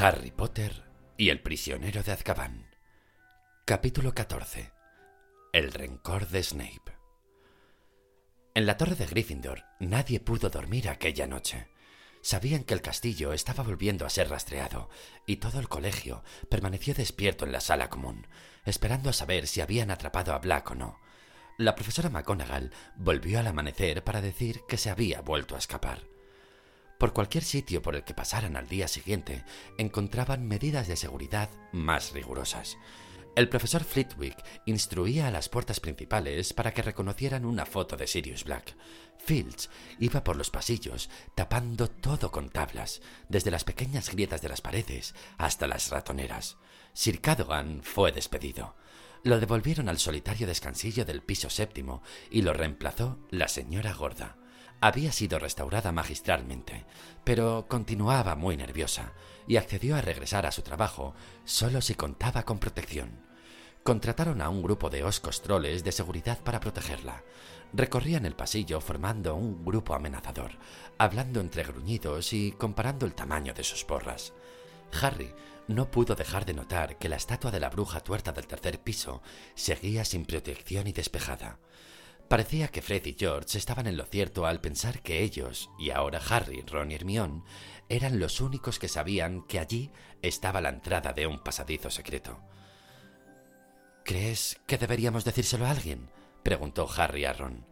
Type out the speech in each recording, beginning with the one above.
Harry Potter y el prisionero de Azkaban. Capítulo 14. El rencor de Snape. En la torre de Gryffindor nadie pudo dormir aquella noche. Sabían que el castillo estaba volviendo a ser rastreado, y todo el colegio permaneció despierto en la sala común, esperando a saber si habían atrapado a Black o no. La profesora McGonagall volvió al amanecer para decir que se había vuelto a escapar. Por cualquier sitio por el que pasaran al día siguiente, encontraban medidas de seguridad más rigurosas. El profesor Flitwick instruía a las puertas principales para que reconocieran una foto de Sirius Black. Fields iba por los pasillos tapando todo con tablas, desde las pequeñas grietas de las paredes hasta las ratoneras. Sir Cadogan fue despedido. Lo devolvieron al solitario descansillo del piso séptimo y lo reemplazó la señora Gorda había sido restaurada magistralmente, pero continuaba muy nerviosa y accedió a regresar a su trabajo solo si contaba con protección. Contrataron a un grupo de oscos troles de seguridad para protegerla. Recorrían el pasillo formando un grupo amenazador, hablando entre gruñidos y comparando el tamaño de sus porras. Harry no pudo dejar de notar que la estatua de la bruja tuerta del tercer piso seguía sin protección y despejada. Parecía que Fred y George estaban en lo cierto al pensar que ellos, y ahora Harry, Ron y Hermione, eran los únicos que sabían que allí estaba la entrada de un pasadizo secreto. ¿Crees que deberíamos decírselo a alguien? preguntó Harry a Ron.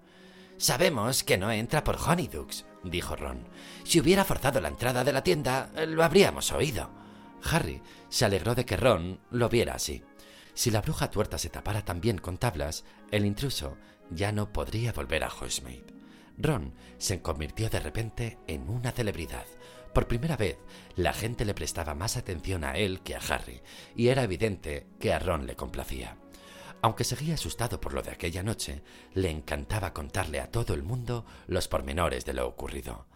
Sabemos que no entra por Honeydukes, dijo Ron. Si hubiera forzado la entrada de la tienda, lo habríamos oído. Harry se alegró de que Ron lo viera así. Si la bruja tuerta se tapara también con tablas, el intruso ya no podría volver a Hogsmeade. Ron se convirtió de repente en una celebridad. Por primera vez, la gente le prestaba más atención a él que a Harry, y era evidente que a Ron le complacía. Aunque seguía asustado por lo de aquella noche, le encantaba contarle a todo el mundo los pormenores de lo ocurrido.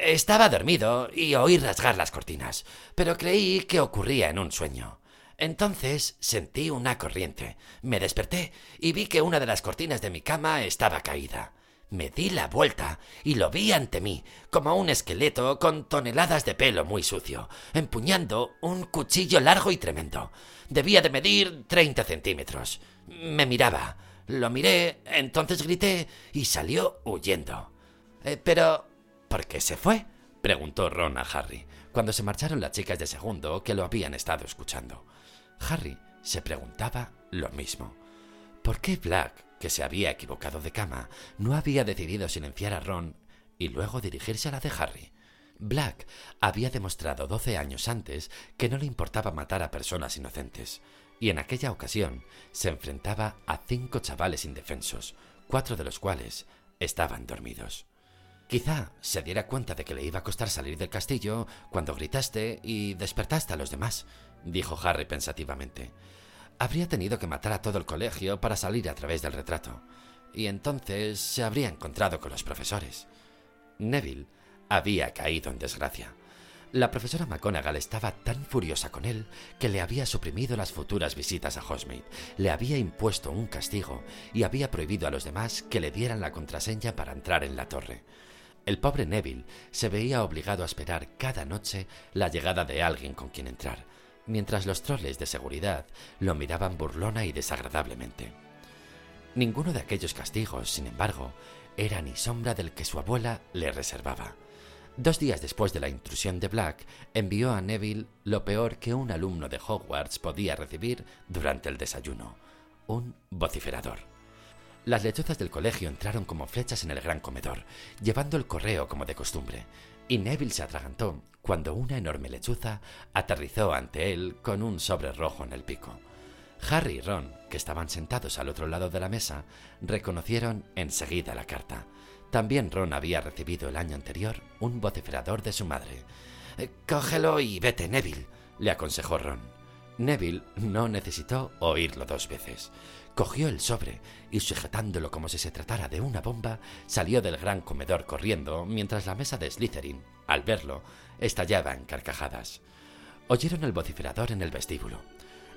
Estaba dormido y oí rasgar las cortinas, pero creí que ocurría en un sueño. Entonces sentí una corriente. Me desperté y vi que una de las cortinas de mi cama estaba caída. Me di la vuelta y lo vi ante mí, como un esqueleto con toneladas de pelo muy sucio, empuñando un cuchillo largo y tremendo. Debía de medir treinta centímetros. Me miraba. Lo miré, entonces grité y salió huyendo. Eh, pero... ¿Por qué se fue? preguntó Ron a Harry, cuando se marcharon las chicas de segundo que lo habían estado escuchando. Harry se preguntaba lo mismo. ¿Por qué Black, que se había equivocado de cama, no había decidido silenciar a Ron y luego dirigirse a la de Harry? Black había demostrado doce años antes que no le importaba matar a personas inocentes, y en aquella ocasión se enfrentaba a cinco chavales indefensos, cuatro de los cuales estaban dormidos. Quizá se diera cuenta de que le iba a costar salir del castillo cuando gritaste y despertaste a los demás, dijo Harry pensativamente. Habría tenido que matar a todo el colegio para salir a través del retrato, y entonces se habría encontrado con los profesores. Neville había caído en desgracia. La profesora McGonagall estaba tan furiosa con él que le había suprimido las futuras visitas a Hogsmeade, le había impuesto un castigo y había prohibido a los demás que le dieran la contraseña para entrar en la torre. El pobre Neville se veía obligado a esperar cada noche la llegada de alguien con quien entrar, mientras los troles de seguridad lo miraban burlona y desagradablemente. Ninguno de aquellos castigos, sin embargo, era ni sombra del que su abuela le reservaba. Dos días después de la intrusión de Black, envió a Neville lo peor que un alumno de Hogwarts podía recibir durante el desayuno, un vociferador. Las lechuzas del colegio entraron como flechas en el gran comedor, llevando el correo como de costumbre, y Neville se atragantó cuando una enorme lechuza aterrizó ante él con un sobre rojo en el pico. Harry y Ron, que estaban sentados al otro lado de la mesa, reconocieron enseguida la carta. También Ron había recibido el año anterior un vociferador de su madre. Eh, cógelo y vete, Neville, le aconsejó Ron. Neville no necesitó oírlo dos veces. Cogió el sobre y sujetándolo como si se tratara de una bomba, salió del gran comedor corriendo mientras la mesa de Slytherin, al verlo, estallaba en carcajadas. Oyeron el vociferador en el vestíbulo.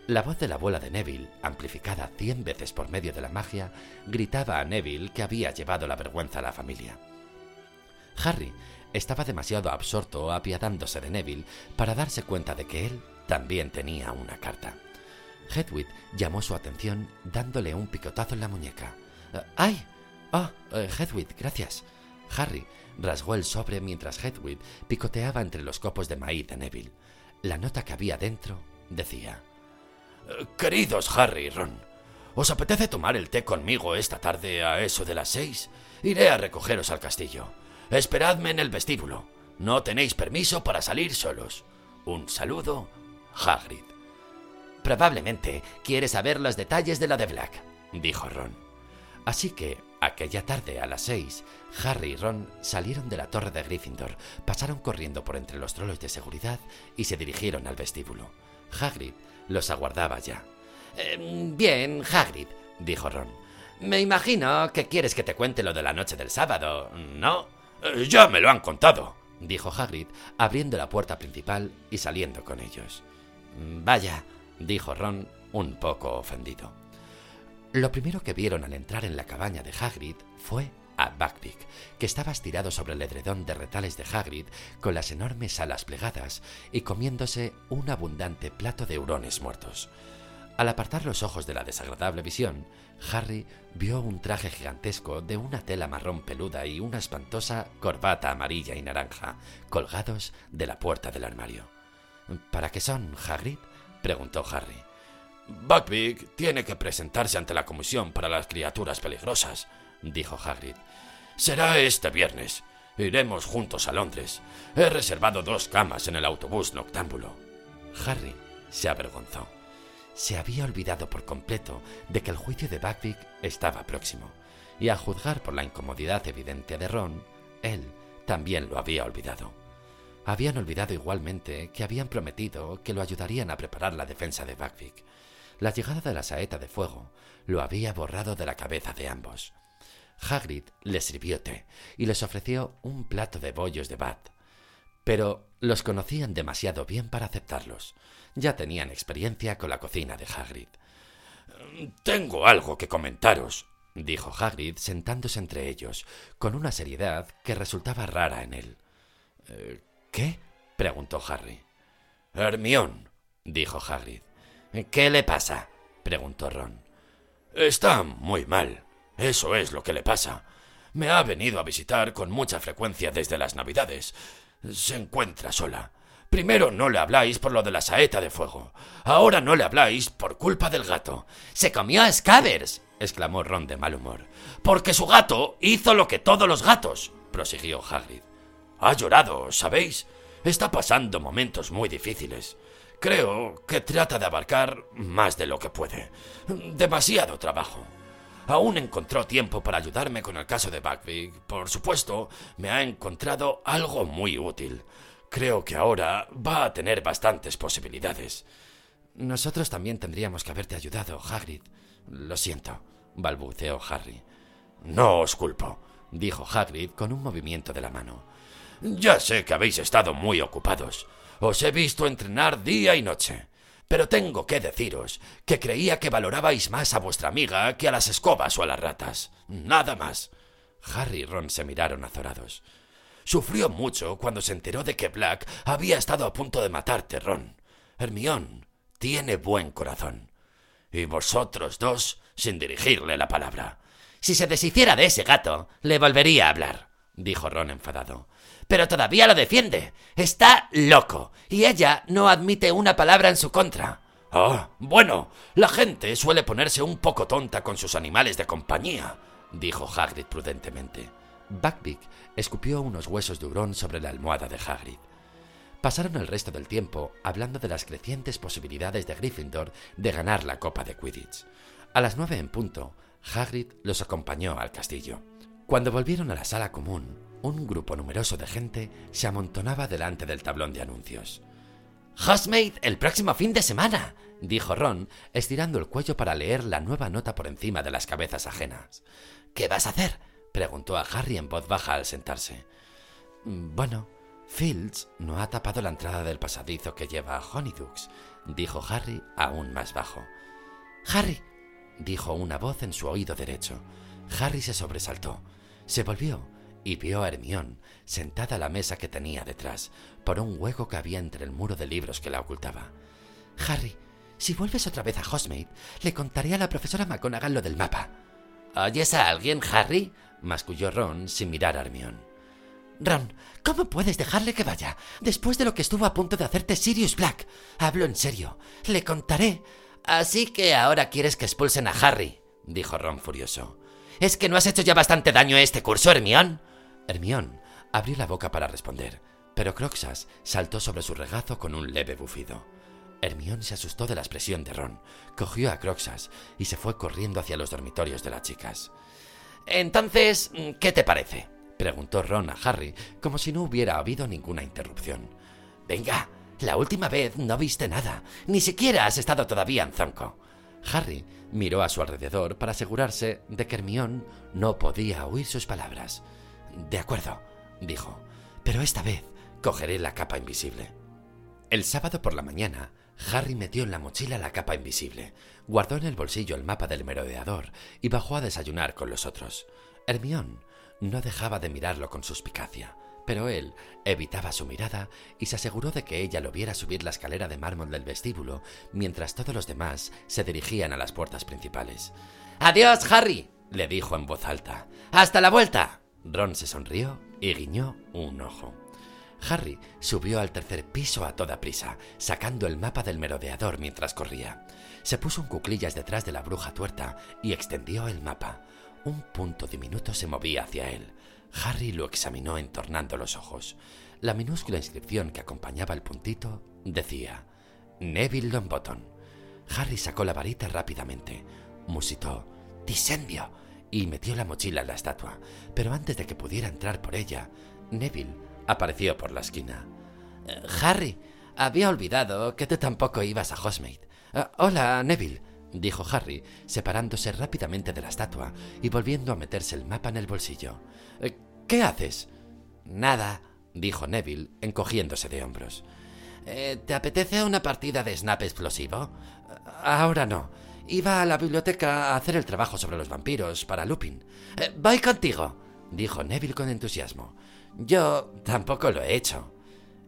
La voz de la abuela de Neville, amplificada cien veces por medio de la magia, gritaba a Neville que había llevado la vergüenza a la familia. Harry estaba demasiado absorto apiadándose de Neville para darse cuenta de que él también tenía una carta. Hedwig llamó su atención dándole un picotazo en la muñeca. Eh, ¡Ay! ¡Oh, Hedwig, gracias! Harry rasgó el sobre mientras Hedwig picoteaba entre los copos de maíz de Neville. La nota que había dentro decía: eh, Queridos Harry y Ron, ¿os apetece tomar el té conmigo esta tarde a eso de las seis? Iré a recogeros al castillo. Esperadme en el vestíbulo. No tenéis permiso para salir solos. Un saludo, Hagrid. Probablemente quiere saber los detalles de lo de Black, dijo Ron. Así que, aquella tarde a las seis, Harry y Ron salieron de la torre de Gryffindor, pasaron corriendo por entre los trolos de seguridad y se dirigieron al vestíbulo. Hagrid los aguardaba ya. Em, bien, Hagrid, dijo Ron. Me imagino que quieres que te cuente lo de la noche del sábado, ¿no? Ya me lo han contado, dijo Hagrid, abriendo la puerta principal y saliendo con ellos. Vaya, dijo Ron, un poco ofendido. Lo primero que vieron al entrar en la cabaña de Hagrid fue a Buckbeak, que estaba estirado sobre el edredón de retales de Hagrid con las enormes alas plegadas y comiéndose un abundante plato de hurones muertos. Al apartar los ojos de la desagradable visión, Harry vio un traje gigantesco de una tela marrón peluda y una espantosa corbata amarilla y naranja colgados de la puerta del armario. ¿Para qué son, Hagrid? Preguntó Harry. Buckbeak tiene que presentarse ante la Comisión para las Criaturas Peligrosas, dijo Hagrid. Será este viernes. Iremos juntos a Londres. He reservado dos camas en el autobús noctámbulo. Harry se avergonzó. Se había olvidado por completo de que el juicio de Buckbeak estaba próximo, y a juzgar por la incomodidad evidente de Ron, él también lo había olvidado. Habían olvidado igualmente que habían prometido que lo ayudarían a preparar la defensa de Buckbeak. La llegada de la saeta de fuego lo había borrado de la cabeza de ambos. Hagrid les sirvió té y les ofreció un plato de bollos de bat. Pero los conocían demasiado bien para aceptarlos. Ya tenían experiencia con la cocina de Hagrid. Tengo algo que comentaros, dijo Hagrid sentándose entre ellos, con una seriedad que resultaba rara en él. ¿Qué? preguntó Harry. Hermión, dijo Hagrid. ¿Qué le pasa? preguntó Ron. Está muy mal. Eso es lo que le pasa. Me ha venido a visitar con mucha frecuencia desde las Navidades. Se encuentra sola. Primero no le habláis por lo de la saeta de fuego. Ahora no le habláis por culpa del gato. Se comió a Scabbers, exclamó Ron de mal humor. Porque su gato hizo lo que todos los gatos, prosiguió Hagrid. Ha llorado, ¿sabéis? Está pasando momentos muy difíciles. Creo que trata de abarcar más de lo que puede. Demasiado trabajo. Aún encontró tiempo para ayudarme con el caso de Buckbeak. Por supuesto, me ha encontrado algo muy útil. Creo que ahora va a tener bastantes posibilidades. Nosotros también tendríamos que haberte ayudado, Hagrid. Lo siento, balbuceó Harry. No os culpo, dijo Hagrid con un movimiento de la mano. Ya sé que habéis estado muy ocupados. Os he visto entrenar día y noche. Pero tengo que deciros que creía que valorabais más a vuestra amiga que a las escobas o a las ratas. Nada más. Harry y Ron se miraron azorados. Sufrió mucho cuando se enteró de que Black había estado a punto de matarte, Ron. Hermión tiene buen corazón. Y vosotros dos sin dirigirle la palabra. Si se deshiciera de ese gato, le volvería a hablar, dijo Ron enfadado pero todavía lo defiende. Está loco, y ella no admite una palabra en su contra. Ah, bueno, la gente suele ponerse un poco tonta con sus animales de compañía, dijo Hagrid prudentemente. Buckbeak escupió unos huesos de hurón sobre la almohada de Hagrid. Pasaron el resto del tiempo hablando de las crecientes posibilidades de Gryffindor de ganar la Copa de Quidditch. A las nueve en punto, Hagrid los acompañó al castillo. Cuando volvieron a la sala común, un grupo numeroso de gente se amontonaba delante del tablón de anuncios. Housemaid el próximo fin de semana, dijo Ron, estirando el cuello para leer la nueva nota por encima de las cabezas ajenas. ¿Qué vas a hacer? preguntó a Harry en voz baja al sentarse. Bueno, Fields no ha tapado la entrada del pasadizo que lleva a Honeydukes, dijo Harry aún más bajo. Harry, dijo una voz en su oído derecho. Harry se sobresaltó, se volvió y vio a Hermión sentada a la mesa que tenía detrás, por un hueco que había entre el muro de libros que la ocultaba. Harry, si vuelves otra vez a Hogsmeade, le contaré a la profesora McGonagall lo del mapa. ¿Oyes a alguien, Harry? masculló Ron sin mirar a Hermión. Ron, ¿cómo puedes dejarle que vaya? Después de lo que estuvo a punto de hacerte Sirius Black. Hablo en serio. Le contaré. Así que ahora quieres que expulsen a Harry, dijo Ron furioso. ¿Es que no has hecho ya bastante daño a este curso, Hermión? Hermión abrió la boca para responder, pero Croxas saltó sobre su regazo con un leve bufido. Hermión se asustó de la expresión de Ron, cogió a Croxas y se fue corriendo hacia los dormitorios de las chicas. Entonces, ¿qué te parece? preguntó Ron a Harry, como si no hubiera habido ninguna interrupción. Venga, la última vez no viste nada, ni siquiera has estado todavía en Zonco. Harry miró a su alrededor para asegurarse de que Hermión no podía oír sus palabras. De acuerdo, dijo, pero esta vez cogeré la capa invisible. El sábado por la mañana, Harry metió en la mochila la capa invisible, guardó en el bolsillo el mapa del merodeador y bajó a desayunar con los otros. Hermión no dejaba de mirarlo con suspicacia, pero él evitaba su mirada y se aseguró de que ella lo viera subir la escalera de mármol del vestíbulo mientras todos los demás se dirigían a las puertas principales. Adiós, Harry, le dijo en voz alta. Hasta la vuelta. Ron se sonrió y guiñó un ojo. Harry subió al tercer piso a toda prisa, sacando el mapa del merodeador mientras corría. Se puso en cuclillas detrás de la bruja tuerta y extendió el mapa. Un punto diminuto se movía hacia él. Harry lo examinó entornando los ojos. La minúscula inscripción que acompañaba el puntito decía Neville Longbottom. Harry sacó la varita rápidamente, musitó Disendio y metió la mochila en la estatua, pero antes de que pudiera entrar por ella, Neville apareció por la esquina. Eh, Harry, había olvidado que tú tampoco ibas a Hogsmeade. Eh, hola, Neville, dijo Harry, separándose rápidamente de la estatua y volviendo a meterse el mapa en el bolsillo. Eh, ¿Qué haces? Nada, dijo Neville, encogiéndose de hombros. ¿Te apetece una partida de snap explosivo? Ahora no. Iba a la biblioteca a hacer el trabajo sobre los vampiros para Lupin. voy contigo, dijo Neville con entusiasmo. Yo tampoco lo he hecho.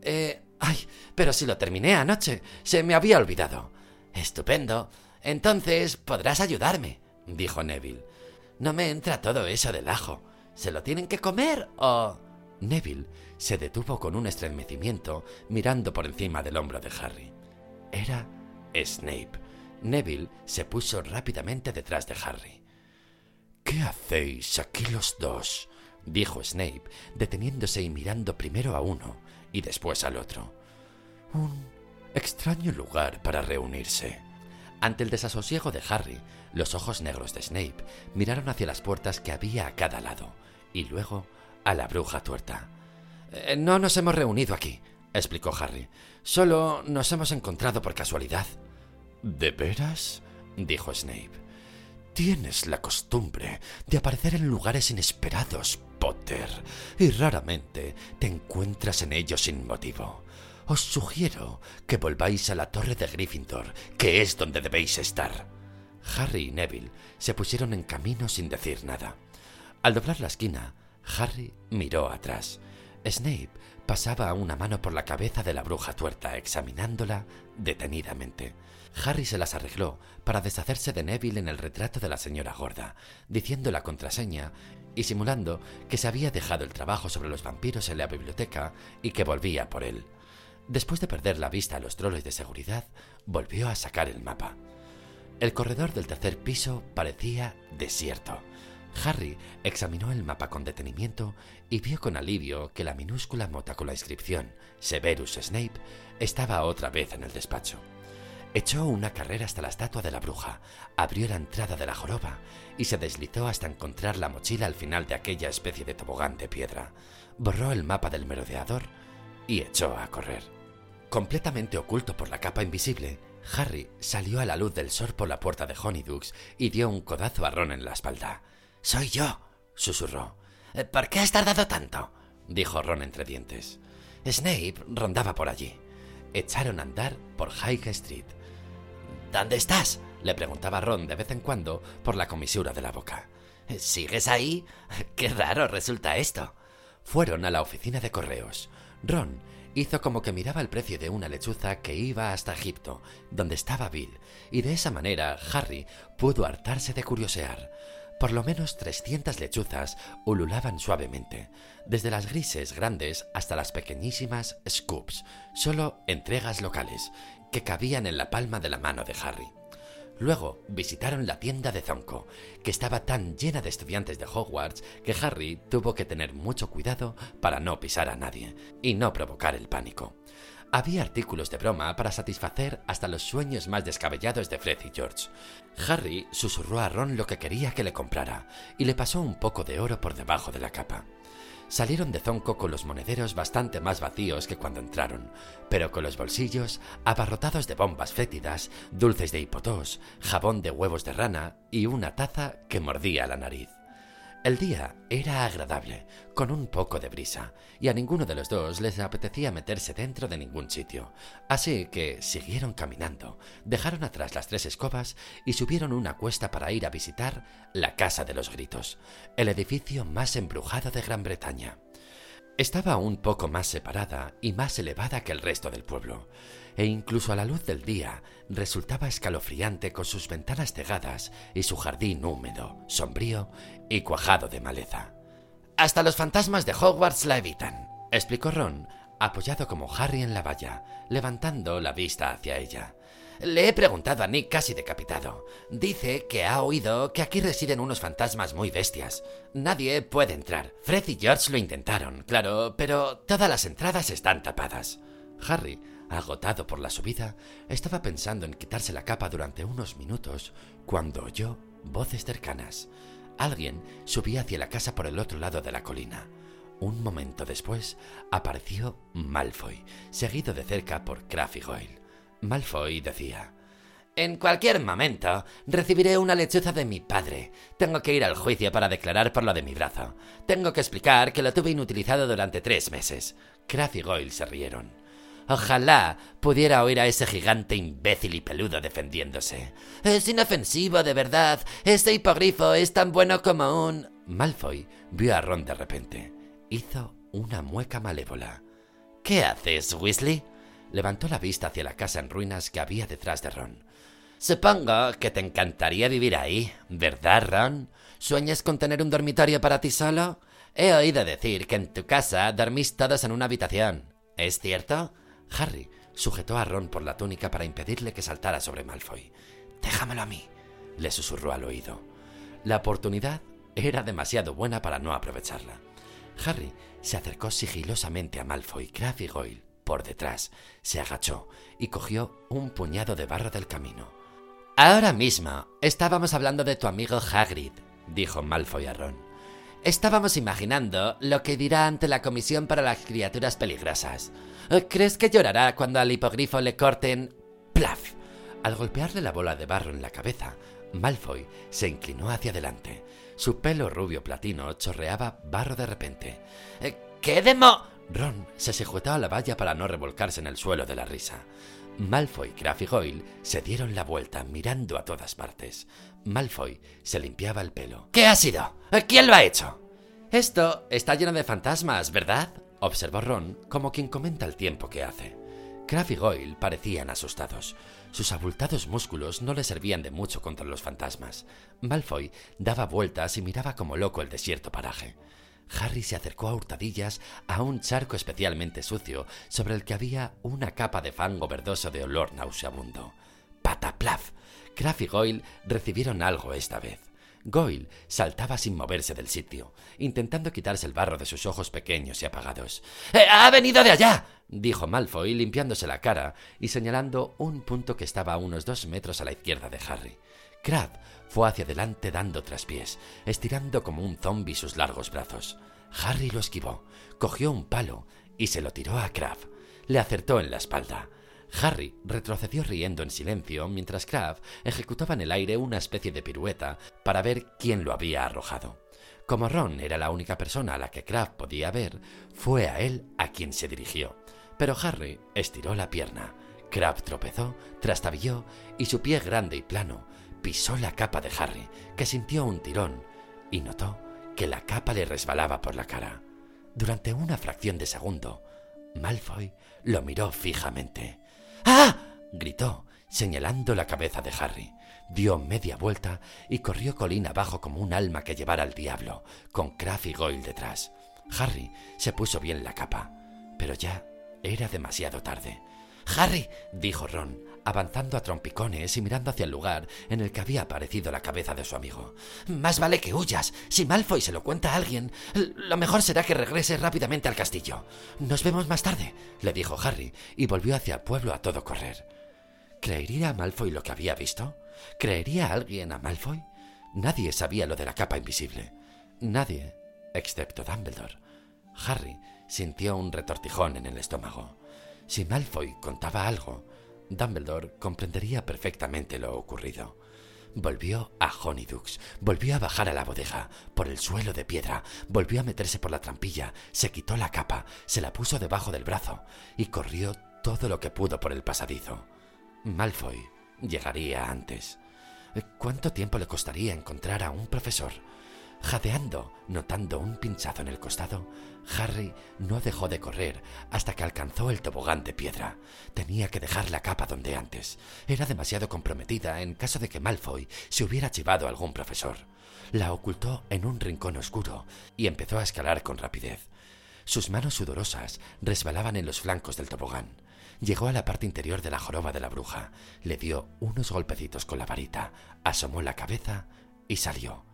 Eh... Ay, pero si lo terminé anoche. Se me había olvidado. Estupendo. Entonces podrás ayudarme, dijo Neville. No me entra todo eso del ajo. ¿Se lo tienen que comer o...? Neville se detuvo con un estremecimiento mirando por encima del hombro de Harry. Era Snape. Neville se puso rápidamente detrás de Harry. ¿Qué hacéis aquí los dos? dijo Snape, deteniéndose y mirando primero a uno y después al otro. Un extraño lugar para reunirse. Ante el desasosiego de Harry, los ojos negros de Snape miraron hacia las puertas que había a cada lado y luego a la bruja tuerta. Eh, no nos hemos reunido aquí, explicó Harry. Solo nos hemos encontrado por casualidad. ¿De veras? dijo Snape. Tienes la costumbre de aparecer en lugares inesperados, Potter, y raramente te encuentras en ellos sin motivo. Os sugiero que volváis a la torre de Gryffindor, que es donde debéis estar. Harry y Neville se pusieron en camino sin decir nada. Al doblar la esquina, Harry miró atrás. Snape pasaba una mano por la cabeza de la bruja tuerta, examinándola detenidamente. Harry se las arregló para deshacerse de Neville en el retrato de la señora gorda, diciendo la contraseña y simulando que se había dejado el trabajo sobre los vampiros en la biblioteca y que volvía por él. Después de perder la vista a los troles de seguridad, volvió a sacar el mapa. El corredor del tercer piso parecía desierto. Harry examinó el mapa con detenimiento y vio con alivio que la minúscula mota con la inscripción Severus Snape estaba otra vez en el despacho. Echó una carrera hasta la estatua de la bruja, abrió la entrada de la joroba y se deslizó hasta encontrar la mochila al final de aquella especie de tobogán de piedra. Borró el mapa del merodeador y echó a correr. Completamente oculto por la capa invisible, Harry salió a la luz del sol por la puerta de Honeydukes y dio un codazo a Ron en la espalda. Soy yo, susurró. ¿Por qué has tardado tanto? dijo Ron entre dientes. Snape rondaba por allí. Echaron a andar por High Street. ¿Dónde estás? le preguntaba Ron de vez en cuando por la comisura de la boca. ¿Sigues ahí? Qué raro resulta esto. fueron a la oficina de correos. Ron hizo como que miraba el precio de una lechuza que iba hasta Egipto, donde estaba Bill, y de esa manera Harry pudo hartarse de curiosear. Por lo menos 300 lechuzas ululaban suavemente, desde las grises grandes hasta las pequeñísimas scoops, solo entregas locales, que cabían en la palma de la mano de Harry. Luego visitaron la tienda de Zonko, que estaba tan llena de estudiantes de Hogwarts que Harry tuvo que tener mucho cuidado para no pisar a nadie y no provocar el pánico. Había artículos de broma para satisfacer hasta los sueños más descabellados de Fred y George. Harry susurró a Ron lo que quería que le comprara y le pasó un poco de oro por debajo de la capa. Salieron de Zonco con los monederos bastante más vacíos que cuando entraron, pero con los bolsillos abarrotados de bombas fétidas, dulces de hipotós, jabón de huevos de rana y una taza que mordía la nariz. El día era agradable, con un poco de brisa, y a ninguno de los dos les apetecía meterse dentro de ningún sitio, así que siguieron caminando, dejaron atrás las tres escobas y subieron una cuesta para ir a visitar la Casa de los Gritos, el edificio más embrujado de Gran Bretaña. Estaba un poco más separada y más elevada que el resto del pueblo, e incluso a la luz del día resultaba escalofriante con sus ventanas cegadas y su jardín húmedo, sombrío y cuajado de maleza. Hasta los fantasmas de Hogwarts la evitan, explicó Ron, apoyado como Harry en la valla, levantando la vista hacia ella. Le he preguntado a Nick casi decapitado. Dice que ha oído que aquí residen unos fantasmas muy bestias. Nadie puede entrar. Fred y George lo intentaron, claro, pero todas las entradas están tapadas. Harry, agotado por la subida, estaba pensando en quitarse la capa durante unos minutos cuando oyó voces cercanas. Alguien subía hacia la casa por el otro lado de la colina. Un momento después apareció Malfoy, seguido de cerca por Craft Goyle. Malfoy decía, En cualquier momento recibiré una lechuza de mi padre. Tengo que ir al juicio para declarar por lo de mi brazo. Tengo que explicar que lo tuve inutilizado durante tres meses. Kraft y Goyle se rieron. Ojalá pudiera oír a ese gigante imbécil y peludo defendiéndose. Es inofensivo, de verdad. Ese hipogrifo es tan bueno como un... Malfoy vio a Ron de repente. Hizo una mueca malévola. ¿Qué haces, Weasley? levantó la vista hacia la casa en ruinas que había detrás de Ron. Supongo que te encantaría vivir ahí, ¿verdad, Ron? ¿Sueñas con tener un dormitorio para ti solo? He oído decir que en tu casa dormís todos en una habitación. ¿Es cierto? Harry sujetó a Ron por la túnica para impedirle que saltara sobre Malfoy. Déjamelo a mí, le susurró al oído. La oportunidad era demasiado buena para no aprovecharla. Harry se acercó sigilosamente a Malfoy, Crabbe Goyle por detrás, se agachó y cogió un puñado de barro del camino. Ahora mismo estábamos hablando de tu amigo Hagrid, dijo Malfoy a Ron. Estábamos imaginando lo que dirá ante la Comisión para las Criaturas Peligrosas. ¿Crees que llorará cuando al hipogrifo le corten... ¡Plaf! Al golpearle la bola de barro en la cabeza, Malfoy se inclinó hacia adelante. Su pelo rubio platino chorreaba barro de repente. ¿Qué demo...? Ron se sujetó a la valla para no revolcarse en el suelo de la risa. Malfoy, Crabbe y Goyle se dieron la vuelta mirando a todas partes. Malfoy se limpiaba el pelo. ¿Qué ha sido? ¿Quién lo ha hecho? Esto está lleno de fantasmas, ¿verdad? observó Ron como quien comenta el tiempo que hace. Crabbe y Goyle parecían asustados. Sus abultados músculos no le servían de mucho contra los fantasmas. Malfoy daba vueltas y miraba como loco el desierto paraje. Harry se acercó a hurtadillas a un charco especialmente sucio, sobre el que había una capa de fango verdoso de olor nauseabundo. ¡Pataplaf! Craf y Goyle recibieron algo esta vez. Goyle saltaba sin moverse del sitio, intentando quitarse el barro de sus ojos pequeños y apagados. ¡Eh, ¡Ha venido de allá! dijo Malfoy, limpiándose la cara y señalando un punto que estaba a unos dos metros a la izquierda de Harry. Crab fue hacia adelante dando traspiés, estirando como un zombi sus largos brazos. Harry lo esquivó, cogió un palo y se lo tiró a Crab. Le acertó en la espalda. Harry retrocedió riendo en silencio mientras Crab ejecutaba en el aire una especie de pirueta para ver quién lo había arrojado. Como Ron era la única persona a la que Crab podía ver, fue a él a quien se dirigió. Pero Harry estiró la pierna. Crab tropezó, trastabilló y su pie grande y plano pisó la capa de Harry, que sintió un tirón y notó que la capa le resbalaba por la cara. Durante una fracción de segundo, Malfoy lo miró fijamente. ¡Ah! gritó, señalando la cabeza de Harry. Dio media vuelta y corrió colina abajo como un alma que llevara al diablo, con Kraft y Goyle detrás. Harry se puso bien la capa, pero ya era demasiado tarde. Harry, dijo Ron, avanzando a trompicones y mirando hacia el lugar en el que había aparecido la cabeza de su amigo. Más vale que huyas. Si Malfoy se lo cuenta a alguien, lo mejor será que regrese rápidamente al castillo. Nos vemos más tarde, le dijo Harry, y volvió hacia el pueblo a todo correr. ¿Creería a Malfoy lo que había visto? ¿Creería alguien a Malfoy? Nadie sabía lo de la capa invisible. Nadie, excepto Dumbledore. Harry sintió un retortijón en el estómago. Si Malfoy contaba algo, Dumbledore comprendería perfectamente lo ocurrido. Volvió a Honeydukes, volvió a bajar a la bodega, por el suelo de piedra, volvió a meterse por la trampilla, se quitó la capa, se la puso debajo del brazo y corrió todo lo que pudo por el pasadizo. Malfoy llegaría antes. ¿Cuánto tiempo le costaría encontrar a un profesor? Jadeando, notando un pinchazo en el costado, Harry no dejó de correr hasta que alcanzó el tobogán de piedra. Tenía que dejar la capa donde antes. Era demasiado comprometida en caso de que Malfoy se hubiera chivado a algún profesor. La ocultó en un rincón oscuro y empezó a escalar con rapidez. Sus manos sudorosas resbalaban en los flancos del tobogán. Llegó a la parte interior de la joroba de la bruja, le dio unos golpecitos con la varita, asomó la cabeza y salió.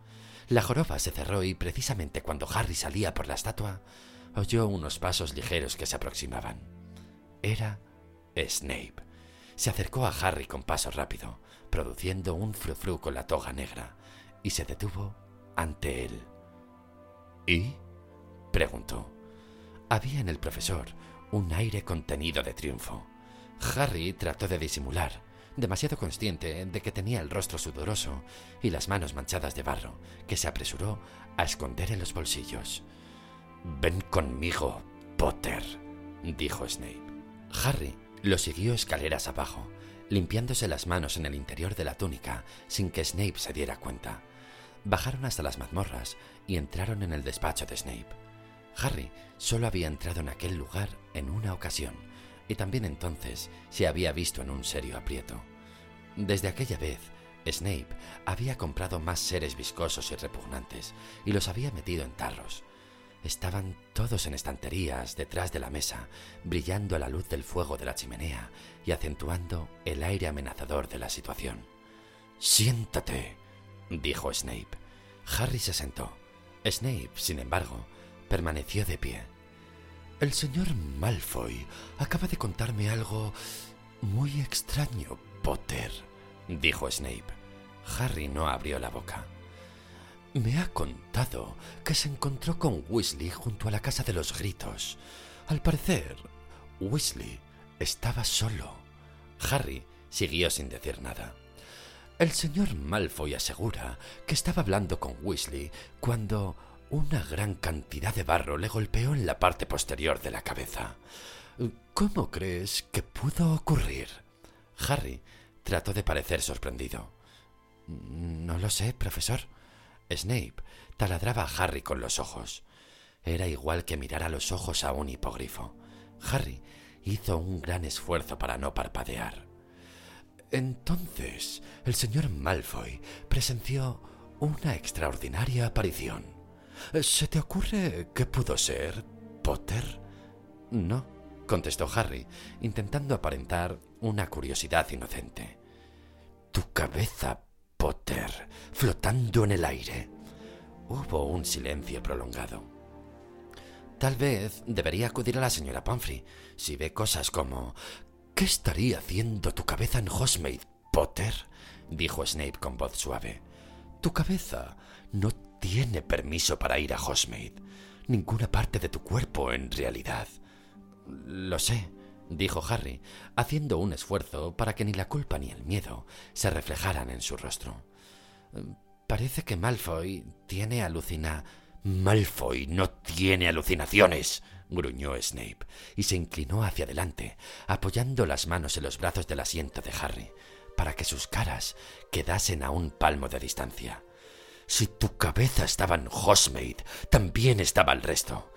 La joroba se cerró y precisamente cuando Harry salía por la estatua, oyó unos pasos ligeros que se aproximaban. Era Snape. Se acercó a Harry con paso rápido, produciendo un frufru con la toga negra, y se detuvo ante él. ¿Y? preguntó. Había en el profesor un aire contenido de triunfo. Harry trató de disimular, demasiado consciente de que tenía el rostro sudoroso y las manos manchadas de barro, que se apresuró a esconder en los bolsillos. Ven conmigo, Potter, dijo Snape. Harry lo siguió escaleras abajo, limpiándose las manos en el interior de la túnica sin que Snape se diera cuenta. Bajaron hasta las mazmorras y entraron en el despacho de Snape. Harry solo había entrado en aquel lugar en una ocasión, y también entonces se había visto en un serio aprieto. Desde aquella vez, Snape había comprado más seres viscosos y repugnantes y los había metido en tarros. Estaban todos en estanterías detrás de la mesa, brillando a la luz del fuego de la chimenea y acentuando el aire amenazador de la situación. Siéntate, dijo Snape. Harry se sentó. Snape, sin embargo, permaneció de pie. El señor Malfoy acaba de contarme algo muy extraño, Potter, dijo Snape. Harry no abrió la boca. Me ha contado que se encontró con Weasley junto a la casa de los gritos. Al parecer, Weasley estaba solo. Harry siguió sin decir nada. El señor Malfoy asegura que estaba hablando con Weasley cuando una gran cantidad de barro le golpeó en la parte posterior de la cabeza. ¿Cómo crees que pudo ocurrir? Harry trató de parecer sorprendido. No lo sé, profesor. Snape taladraba a Harry con los ojos. Era igual que mirar a los ojos a un hipogrifo. Harry hizo un gran esfuerzo para no parpadear. Entonces, el señor Malfoy presenció una extraordinaria aparición. ¿Se te ocurre qué pudo ser, Potter? No, contestó Harry, intentando aparentar una curiosidad inocente. Tu cabeza, Potter, flotando en el aire. Hubo un silencio prolongado. Tal vez debería acudir a la señora Pumphrey si ve cosas como ¿Qué estaría haciendo tu cabeza en Hogsmeade, Potter? dijo Snape con voz suave. Tu cabeza no tiene permiso para ir a Hogsmeade. Ninguna parte de tu cuerpo, en realidad. Lo sé, dijo Harry, haciendo un esfuerzo para que ni la culpa ni el miedo se reflejaran en su rostro. Parece que Malfoy tiene alucina. Malfoy no tiene alucinaciones, gruñó Snape, y se inclinó hacia adelante, apoyando las manos en los brazos del asiento de Harry, para que sus caras quedasen a un palmo de distancia. Si tu cabeza estaba en Hogsmeade, también estaba el resto.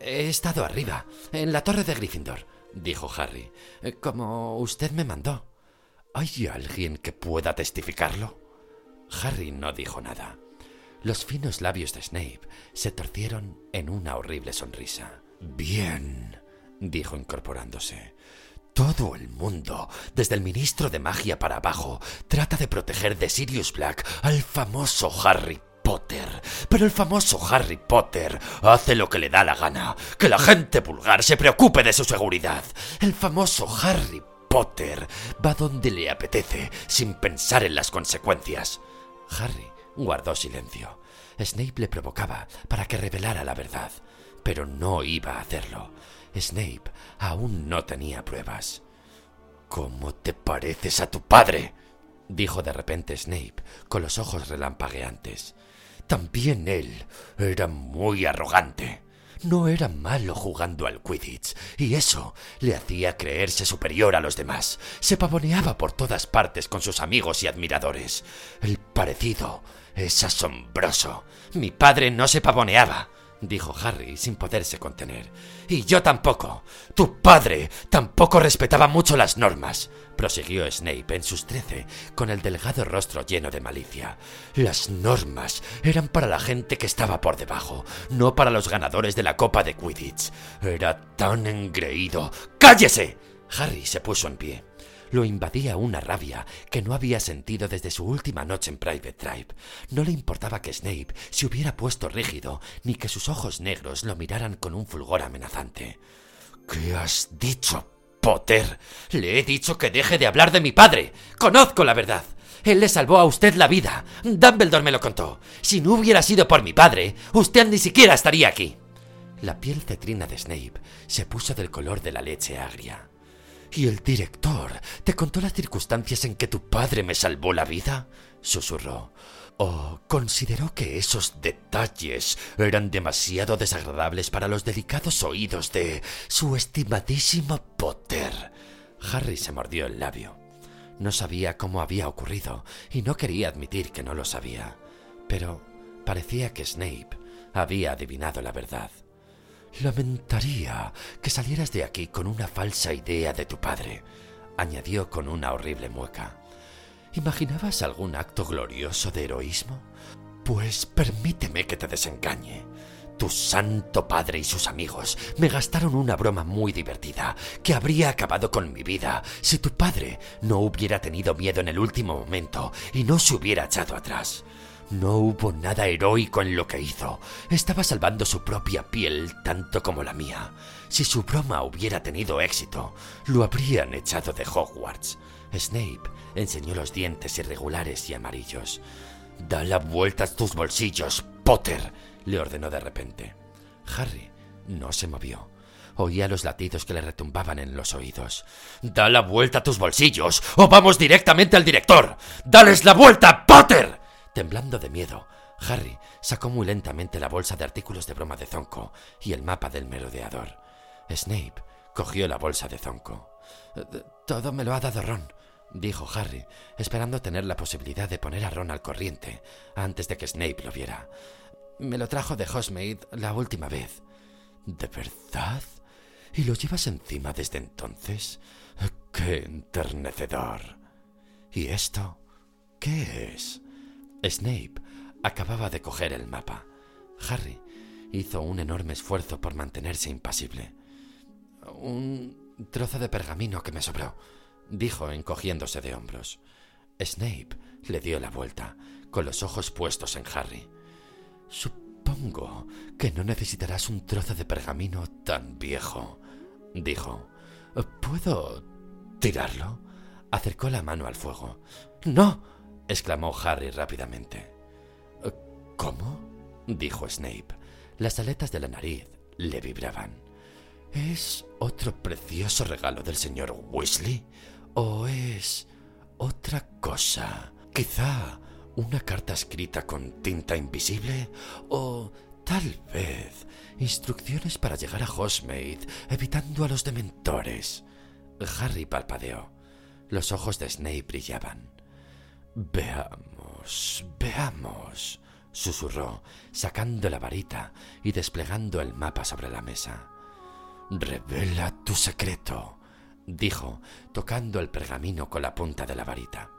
He estado arriba, en la torre de Gryffindor, dijo Harry, como usted me mandó. ¿Hay alguien que pueda testificarlo? Harry no dijo nada. Los finos labios de Snape se torcieron en una horrible sonrisa. Bien, dijo incorporándose. Todo el mundo, desde el ministro de magia para abajo, trata de proteger de Sirius Black al famoso Harry Potter. Pero el famoso Harry Potter hace lo que le da la gana. Que la gente vulgar se preocupe de su seguridad. El famoso Harry Potter va donde le apetece, sin pensar en las consecuencias. Harry guardó silencio. Snape le provocaba para que revelara la verdad, pero no iba a hacerlo. Snape aún no tenía pruebas. ¿Cómo te pareces a tu padre? dijo de repente Snape, con los ojos relampagueantes. También él era muy arrogante. No era malo jugando al Quidditch, y eso le hacía creerse superior a los demás. Se pavoneaba por todas partes con sus amigos y admiradores. El parecido es asombroso. Mi padre no se pavoneaba, dijo Harry sin poderse contener. Y yo tampoco. Tu padre tampoco respetaba mucho las normas, prosiguió Snape en sus trece, con el delgado rostro lleno de malicia. Las normas eran para la gente que estaba por debajo, no para los ganadores de la Copa de Quidditch. Era tan engreído. ¡Cállese! Harry se puso en pie. Lo invadía una rabia que no había sentido desde su última noche en Private Drive. No le importaba que Snape se hubiera puesto rígido, ni que sus ojos negros lo miraran con un fulgor amenazante. ¿Qué has dicho, Potter? Le he dicho que deje de hablar de mi padre. Conozco la verdad. Él le salvó a usted la vida. Dumbledore me lo contó. Si no hubiera sido por mi padre, usted ni siquiera estaría aquí. La piel cetrina de Snape se puso del color de la leche agria. ¿Y el director te contó las circunstancias en que tu padre me salvó la vida? susurró. ¿O consideró que esos detalles eran demasiado desagradables para los delicados oídos de su estimadísimo Potter? Harry se mordió el labio. No sabía cómo había ocurrido y no quería admitir que no lo sabía. Pero parecía que Snape había adivinado la verdad. Lamentaría que salieras de aquí con una falsa idea de tu padre, añadió con una horrible mueca. ¿Imaginabas algún acto glorioso de heroísmo? Pues permíteme que te desengañe. Tu santo padre y sus amigos me gastaron una broma muy divertida que habría acabado con mi vida si tu padre no hubiera tenido miedo en el último momento y no se hubiera echado atrás. No hubo nada heroico en lo que hizo. Estaba salvando su propia piel tanto como la mía. Si su broma hubiera tenido éxito, lo habrían echado de Hogwarts. Snape enseñó los dientes irregulares y amarillos. Da la vuelta a tus bolsillos, Potter, le ordenó de repente. Harry no se movió. Oía los latidos que le retumbaban en los oídos. Da la vuelta a tus bolsillos o vamos directamente al director. ¡Dales la vuelta, Potter! Temblando de miedo, Harry sacó muy lentamente la bolsa de artículos de broma de Zonko y el mapa del merodeador. Snape cogió la bolsa de Zonko. Todo me lo ha dado Ron, dijo Harry, esperando tener la posibilidad de poner a Ron al corriente antes de que Snape lo viera. Me lo trajo de Hogsmeade la última vez. ¿De verdad? ¿Y lo llevas encima desde entonces? ¡Qué enternecedor! ¿Y esto? ¿Qué es? Snape acababa de coger el mapa. Harry hizo un enorme esfuerzo por mantenerse impasible. Un trozo de pergamino que me sobró, dijo encogiéndose de hombros. Snape le dio la vuelta, con los ojos puestos en Harry. Supongo que no necesitarás un trozo de pergamino tan viejo, dijo. ¿Puedo tirarlo? Acercó la mano al fuego. No, exclamó Harry rápidamente. ¿Cómo? dijo Snape. Las aletas de la nariz le vibraban. ¿Es otro precioso regalo del señor Weasley? ¿O es otra cosa? Quizá una carta escrita con tinta invisible o tal vez instrucciones para llegar a Hogsmeade evitando a los dementores. Harry palpadeó. Los ojos de Snape brillaban. Veamos, veamos, susurró, sacando la varita y desplegando el mapa sobre la mesa. Revela tu secreto, dijo, tocando el pergamino con la punta de la varita.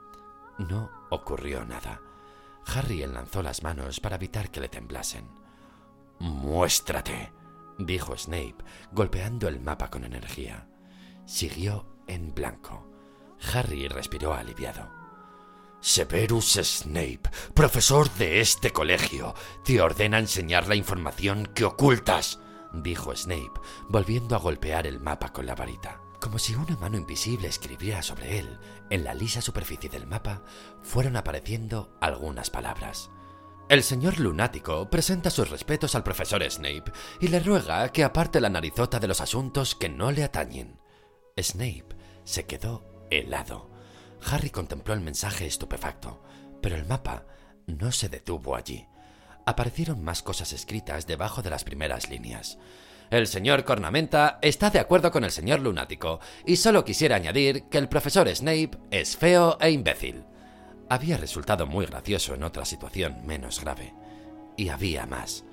No ocurrió nada. Harry enlanzó las manos para evitar que le temblasen. Muéstrate, dijo Snape, golpeando el mapa con energía. Siguió en blanco. Harry respiró aliviado. Severus Snape, profesor de este colegio, te ordena enseñar la información que ocultas, dijo Snape, volviendo a golpear el mapa con la varita. Como si una mano invisible escribiera sobre él, en la lisa superficie del mapa fueron apareciendo algunas palabras. El señor lunático presenta sus respetos al profesor Snape y le ruega que aparte la narizota de los asuntos que no le atañen. Snape se quedó helado. Harry contempló el mensaje estupefacto, pero el mapa no se detuvo allí. Aparecieron más cosas escritas debajo de las primeras líneas. El señor Cornamenta está de acuerdo con el señor lunático y solo quisiera añadir que el profesor Snape es feo e imbécil. Había resultado muy gracioso en otra situación menos grave. Y había más.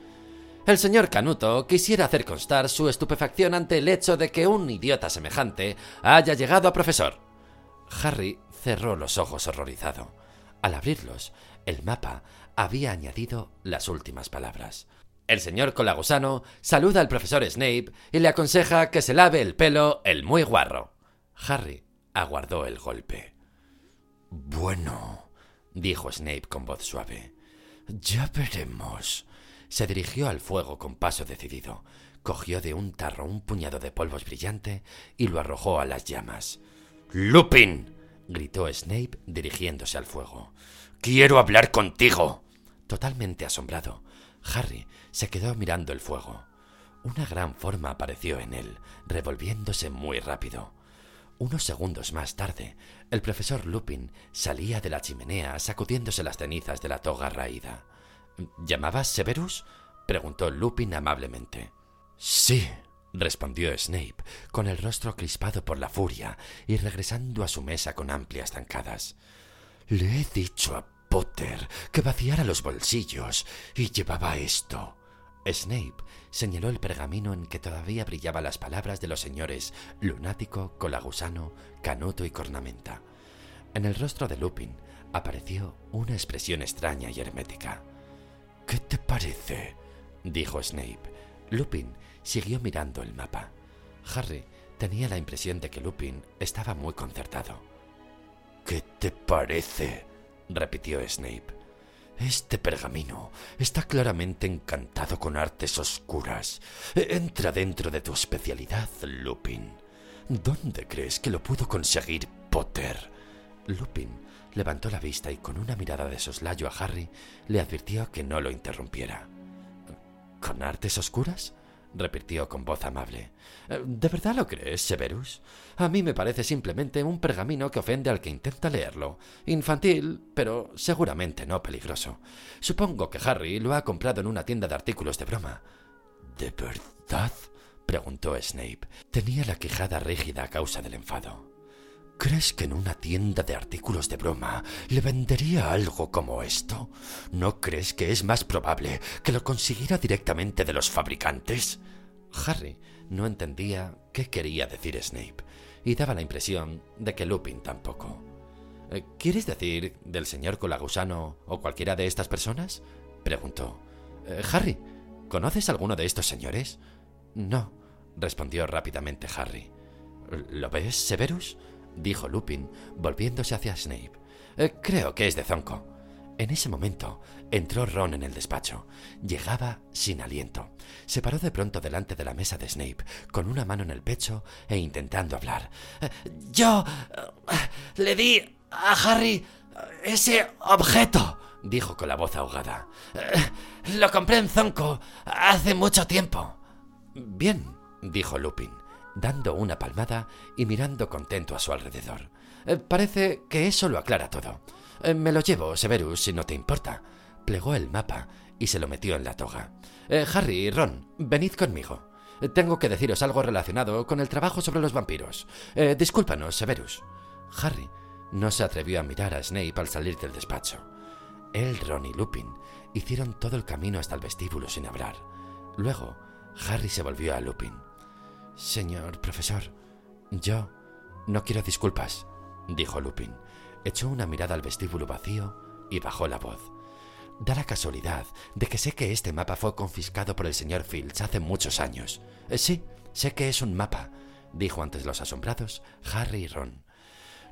El señor Canuto quisiera hacer constar su estupefacción ante el hecho de que un idiota semejante haya llegado a profesor. Harry cerró los ojos horrorizado. Al abrirlos, el mapa había añadido las últimas palabras. El señor Colagusano saluda al profesor Snape y le aconseja que se lave el pelo el muy guarro. Harry aguardó el golpe. Bueno, dijo Snape con voz suave. Ya veremos. Se dirigió al fuego con paso decidido, cogió de un tarro un puñado de polvos brillante y lo arrojó a las llamas. ¡Lupin! Gritó Snape dirigiéndose al fuego. Quiero hablar contigo. Totalmente asombrado, Harry se quedó mirando el fuego. Una gran forma apareció en él, revolviéndose muy rápido. Unos segundos más tarde, el profesor Lupin salía de la chimenea sacudiéndose las cenizas de la toga raída. ¿Llamabas Severus? preguntó Lupin amablemente. Sí, respondió Snape, con el rostro crispado por la furia y regresando a su mesa con amplias zancadas. Le he dicho a Potter que vaciara los bolsillos y llevaba esto. Snape señaló el pergamino en que todavía brillaban las palabras de los señores Lunático, Colagusano, Canuto y Cornamenta. En el rostro de Lupin apareció una expresión extraña y hermética. ¿Qué te parece? dijo Snape. Lupin siguió mirando el mapa. Harry tenía la impresión de que Lupin estaba muy concertado. ¿Qué te parece? repitió Snape. Este pergamino está claramente encantado con artes oscuras. Entra dentro de tu especialidad, Lupin. ¿Dónde crees que lo pudo conseguir Potter? Lupin levantó la vista y con una mirada de soslayo a Harry le advirtió que no lo interrumpiera. ¿Con artes oscuras? Repitió con voz amable. Eh, ¿De verdad lo crees, Severus? A mí me parece simplemente un pergamino que ofende al que intenta leerlo. Infantil, pero seguramente no peligroso. Supongo que Harry lo ha comprado en una tienda de artículos de broma. ¿De verdad? preguntó Snape. Tenía la quejada rígida a causa del enfado. ¿Crees que en una tienda de artículos de broma le vendería algo como esto? ¿No crees que es más probable que lo consiguiera directamente de los fabricantes? Harry no entendía qué quería decir Snape y daba la impresión de que Lupin tampoco. Eh, ¿Quieres decir del señor Colagusano o cualquiera de estas personas? preguntó. Eh, Harry, ¿conoces alguno de estos señores? No, respondió rápidamente Harry. ¿Lo ves, Severus? Dijo Lupin, volviéndose hacia Snape. Eh, creo que es de Zonko. En ese momento entró Ron en el despacho. Llegaba sin aliento. Se paró de pronto delante de la mesa de Snape, con una mano en el pecho e intentando hablar. Eh, yo eh, le di a Harry ese objeto, dijo con la voz ahogada. Lo compré en Zonko hace mucho tiempo. Bien, dijo Lupin dando una palmada y mirando contento a su alrededor. Eh, parece que eso lo aclara todo. Eh, me lo llevo, Severus, si no te importa. Plegó el mapa y se lo metió en la toga. Eh, Harry Ron, venid conmigo. Tengo que deciros algo relacionado con el trabajo sobre los vampiros. discúlpanos, Severus. Harry no se atrevió a mirar a Snape al salir del despacho. Él, Ron y Lupin hicieron todo el camino hasta el vestíbulo sin hablar. Luego, Harry se volvió a Lupin. Señor profesor, yo no quiero disculpas, dijo Lupin. Echó una mirada al vestíbulo vacío y bajó la voz. Da la casualidad de que sé que este mapa fue confiscado por el señor Fields hace muchos años. Eh, sí, sé que es un mapa, dijo antes los asombrados Harry y Ron.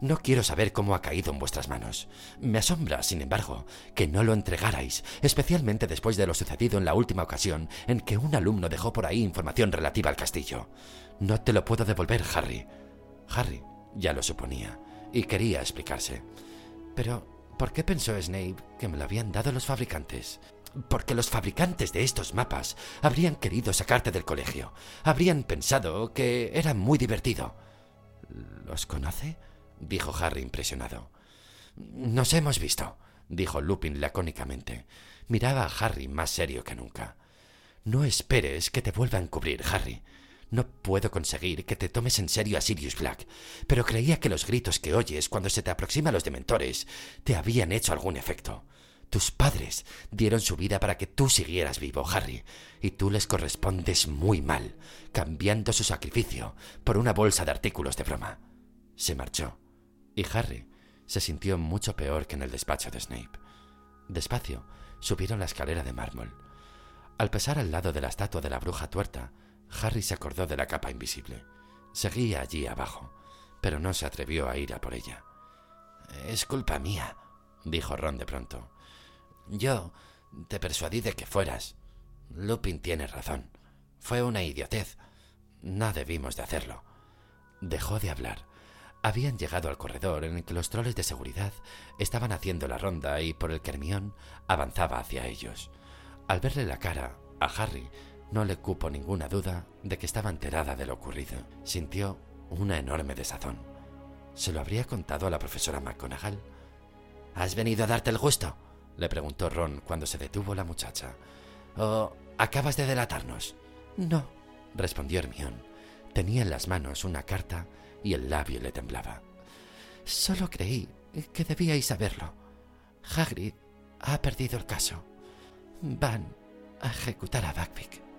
No quiero saber cómo ha caído en vuestras manos. Me asombra, sin embargo, que no lo entregarais, especialmente después de lo sucedido en la última ocasión en que un alumno dejó por ahí información relativa al castillo. No te lo puedo devolver, Harry. Harry ya lo suponía y quería explicarse. Pero, ¿por qué pensó Snape que me lo habían dado los fabricantes? Porque los fabricantes de estos mapas habrían querido sacarte del colegio. Habrían pensado que era muy divertido. ¿Los conoce? Dijo Harry impresionado. Nos hemos visto, dijo Lupin lacónicamente. Miraba a Harry más serio que nunca. No esperes que te vuelva a encubrir, Harry. No puedo conseguir que te tomes en serio a Sirius Black, pero creía que los gritos que oyes cuando se te aproximan los dementores te habían hecho algún efecto. Tus padres dieron su vida para que tú siguieras vivo, Harry, y tú les correspondes muy mal, cambiando su sacrificio por una bolsa de artículos de broma. Se marchó, y Harry se sintió mucho peor que en el despacho de Snape. Despacio, subieron la escalera de mármol. Al pasar al lado de la estatua de la bruja tuerta, Harry se acordó de la capa invisible. Seguía allí abajo, pero no se atrevió a ir a por ella. Es culpa mía, dijo Ron de pronto. Yo te persuadí de que fueras. Lupin tiene razón. Fue una idiotez. No debimos de hacerlo. Dejó de hablar. Habían llegado al corredor en el que los troles de seguridad estaban haciendo la ronda y por el que Hermión avanzaba hacia ellos. Al verle la cara, a Harry no le cupo ninguna duda de que estaba enterada de lo ocurrido. Sintió una enorme desazón. ¿Se lo habría contado a la profesora McGonagall? ¿Has venido a darte el gusto? le preguntó Ron cuando se detuvo la muchacha. ¿O acabas de delatarnos? No, respondió Hermión. Tenía en las manos una carta y el labio le temblaba. Solo creí que debíais saberlo. Hagrid ha perdido el caso. Van a ejecutar a Buckbeak.